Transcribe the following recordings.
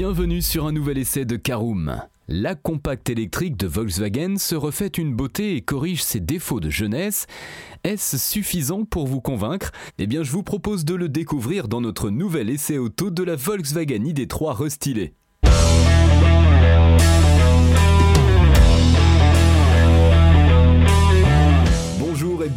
Bienvenue sur un nouvel essai de Caroom. La compacte électrique de Volkswagen se refait une beauté et corrige ses défauts de jeunesse. Est-ce suffisant pour vous convaincre? Eh bien, je vous propose de le découvrir dans notre nouvel essai auto de la Volkswagen ID3 restylée.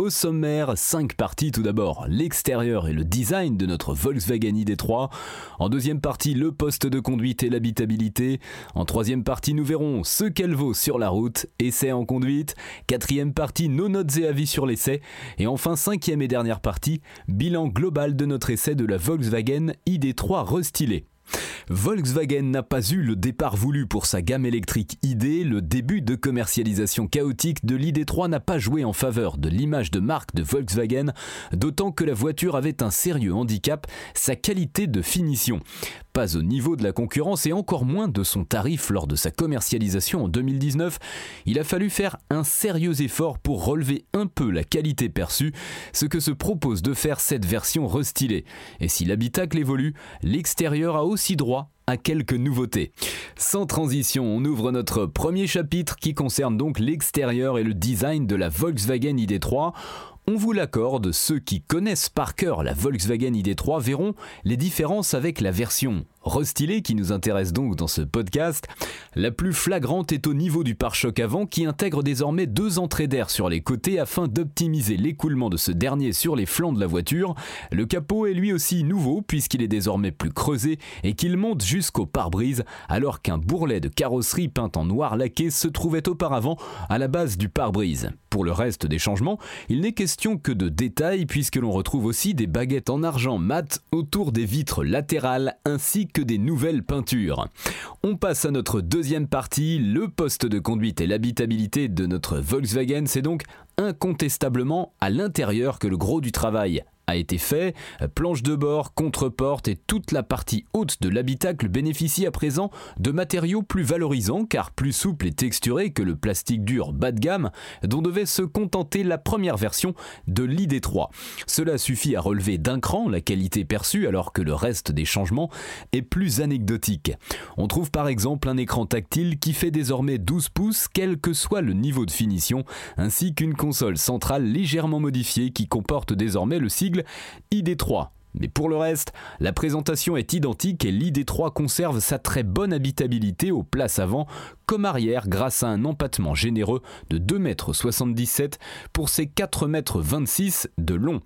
Au sommaire, 5 parties tout d'abord, l'extérieur et le design de notre Volkswagen ID3. En deuxième partie, le poste de conduite et l'habitabilité. En troisième partie, nous verrons ce qu'elle vaut sur la route, essai en conduite. Quatrième partie, nos notes et avis sur l'essai. Et enfin, cinquième et dernière partie, bilan global de notre essai de la Volkswagen ID3 restylée. Volkswagen n'a pas eu le départ voulu pour sa gamme électrique ID, le début de commercialisation chaotique de l'ID3 n'a pas joué en faveur de l'image de marque de Volkswagen, d'autant que la voiture avait un sérieux handicap, sa qualité de finition pas au niveau de la concurrence et encore moins de son tarif lors de sa commercialisation en 2019, il a fallu faire un sérieux effort pour relever un peu la qualité perçue, ce que se propose de faire cette version restylée. Et si l'habitacle évolue, l'extérieur a aussi droit à quelques nouveautés. Sans transition, on ouvre notre premier chapitre qui concerne donc l'extérieur et le design de la Volkswagen ID3. On vous l'accorde, ceux qui connaissent par cœur la Volkswagen ID3 verront les différences avec la version restylée qui nous intéresse donc dans ce podcast. La plus flagrante est au niveau du pare-choc avant qui intègre désormais deux entrées d'air sur les côtés afin d'optimiser l'écoulement de ce dernier sur les flancs de la voiture. Le capot est lui aussi nouveau puisqu'il est désormais plus creusé et qu'il monte jusqu'au pare-brise alors qu'un bourrelet de carrosserie peint en noir laqué se trouvait auparavant à la base du pare-brise. Pour le reste des changements, il n'est question que de détails puisque l'on retrouve aussi des baguettes en argent mat autour des vitres latérales ainsi que des nouvelles peintures. On passe à notre deuxième partie, le poste de conduite et l'habitabilité de notre Volkswagen, c'est donc incontestablement à l'intérieur que le gros du travail a été fait. Planche de bord, contre-porte et toute la partie haute de l'habitacle bénéficie à présent de matériaux plus valorisants car plus souples et texturés que le plastique dur bas de gamme dont devait se contenter la première version de l'ID3. Cela suffit à relever d'un cran la qualité perçue alors que le reste des changements est plus anecdotique. On trouve par exemple un écran tactile qui fait désormais 12 pouces quel que soit le niveau de finition ainsi qu'une console centrale légèrement modifiée qui comporte désormais le sigle ID3. Mais pour le reste, la présentation est identique et l'ID3 conserve sa très bonne habitabilité aux places avant comme arrière grâce à un empattement généreux de 2,77 m pour ses 4,26 m de long.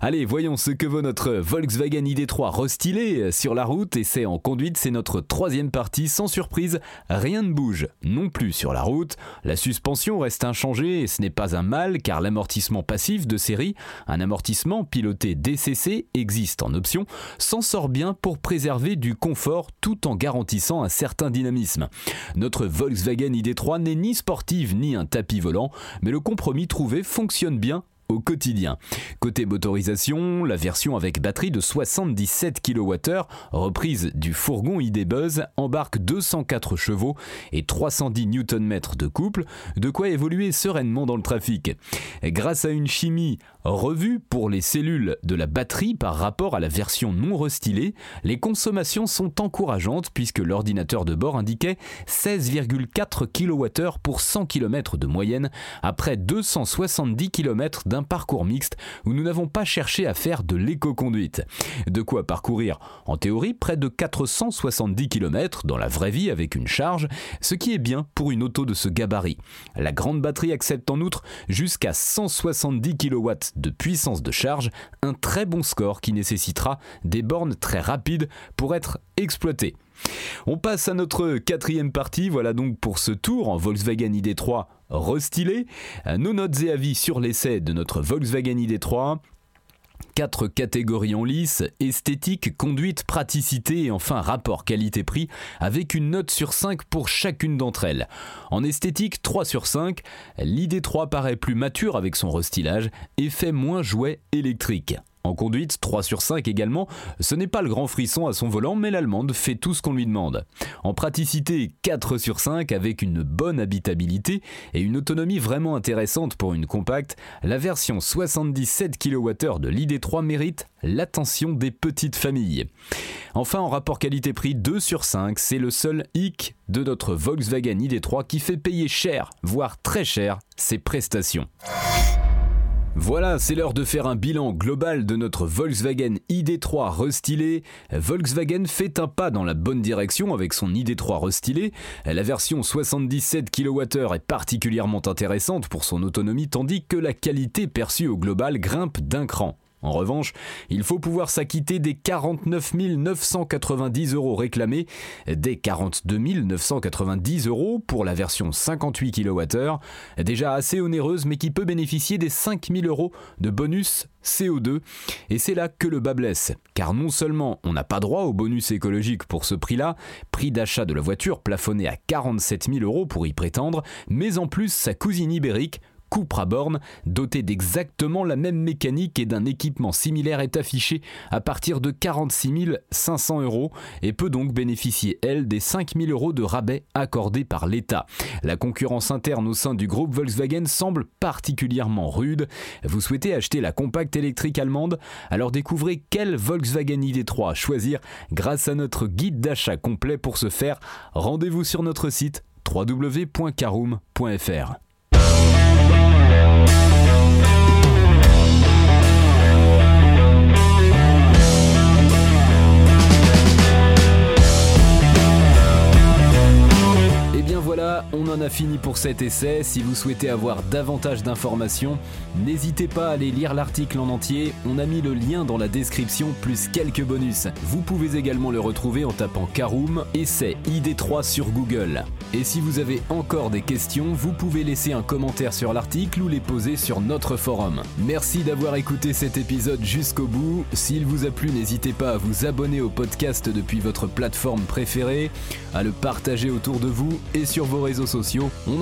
Allez, voyons ce que vaut notre Volkswagen ID3 restylé sur la route et c'est en conduite, c'est notre troisième partie. Sans surprise, rien ne bouge non plus sur la route. La suspension reste inchangée et ce n'est pas un mal car l'amortissement passif de série, un amortissement piloté DCC existe en option, s'en sort bien pour préserver du confort tout en garantissant un certain dynamisme. Notre Volkswagen ID3 n'est ni sportive ni un tapis volant, mais le compromis trouvé fonctionne bien au quotidien. Côté motorisation, la version avec batterie de 77 kWh, reprise du fourgon ID Buzz, embarque 204 chevaux et 310 Nm de couple, de quoi évoluer sereinement dans le trafic. Grâce à une chimie revue pour les cellules de la batterie par rapport à la version non restylée, les consommations sont encourageantes puisque l'ordinateur de bord indiquait 16,4 kWh pour 100 km de moyenne après 270 km d'un parcours mixte où nous n'avons pas cherché à faire de l'éco-conduite. De quoi parcourir en théorie près de 470 km dans la vraie vie avec une charge, ce qui est bien pour une auto de ce gabarit. La grande batterie accepte en outre jusqu'à 170 kW de puissance de charge, un très bon score qui nécessitera des bornes très rapides pour être exploitées. On passe à notre quatrième partie, voilà donc pour ce tour en Volkswagen ID3 restylé. Nos notes et avis sur l'essai de notre Volkswagen ID3. Quatre catégories en lice, esthétique, conduite, praticité et enfin rapport qualité-prix, avec une note sur 5 pour chacune d'entre elles. En esthétique, 3 sur 5, l'ID3 paraît plus mature avec son restylage et fait moins jouet électrique. En conduite, 3 sur 5 également, ce n'est pas le grand frisson à son volant, mais l'allemande fait tout ce qu'on lui demande. En praticité, 4 sur 5 avec une bonne habitabilité et une autonomie vraiment intéressante pour une compacte, la version 77 kWh de l'ID3 mérite l'attention des petites familles. Enfin, en rapport qualité-prix 2 sur 5, c'est le seul hic de notre Volkswagen ID3 qui fait payer cher, voire très cher, ses prestations. Voilà, c'est l'heure de faire un bilan global de notre Volkswagen ID3 restylé. Volkswagen fait un pas dans la bonne direction avec son ID3 restylé. La version 77 kWh est particulièrement intéressante pour son autonomie tandis que la qualité perçue au global grimpe d'un cran. En revanche, il faut pouvoir s'acquitter des 49 990 euros réclamés, des 42 990 euros pour la version 58 kWh, déjà assez onéreuse mais qui peut bénéficier des 5 000 euros de bonus CO2. Et c'est là que le bas blesse, car non seulement on n'a pas droit au bonus écologique pour ce prix-là, prix d'achat de la voiture plafonné à 47 000 euros pour y prétendre, mais en plus sa cousine ibérique Cupra Born, doté d'exactement la même mécanique et d'un équipement similaire, est affichée à partir de 46 500 euros et peut donc bénéficier, elle, des 5 000 euros de rabais accordés par l'État. La concurrence interne au sein du groupe Volkswagen semble particulièrement rude. Vous souhaitez acheter la compacte électrique allemande? Alors découvrez quel Volkswagen ID3 choisir grâce à notre guide d'achat complet pour ce faire. Rendez-vous sur notre site www.caroom.fr. on pour cet essai. Si vous souhaitez avoir davantage d'informations, n'hésitez pas à aller lire l'article en entier. On a mis le lien dans la description plus quelques bonus. Vous pouvez également le retrouver en tapant Caroom Essai ID3 sur Google. Et si vous avez encore des questions, vous pouvez laisser un commentaire sur l'article ou les poser sur notre forum. Merci d'avoir écouté cet épisode jusqu'au bout. S'il vous a plu, n'hésitez pas à vous abonner au podcast depuis votre plateforme préférée, à le partager autour de vous et sur vos réseaux sociaux.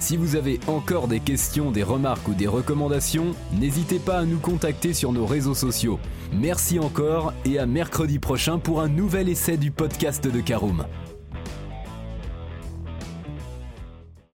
Si vous avez encore des questions, des remarques ou des recommandations, n'hésitez pas à nous contacter sur nos réseaux sociaux. Merci encore et à mercredi prochain pour un nouvel essai du podcast de Caroom.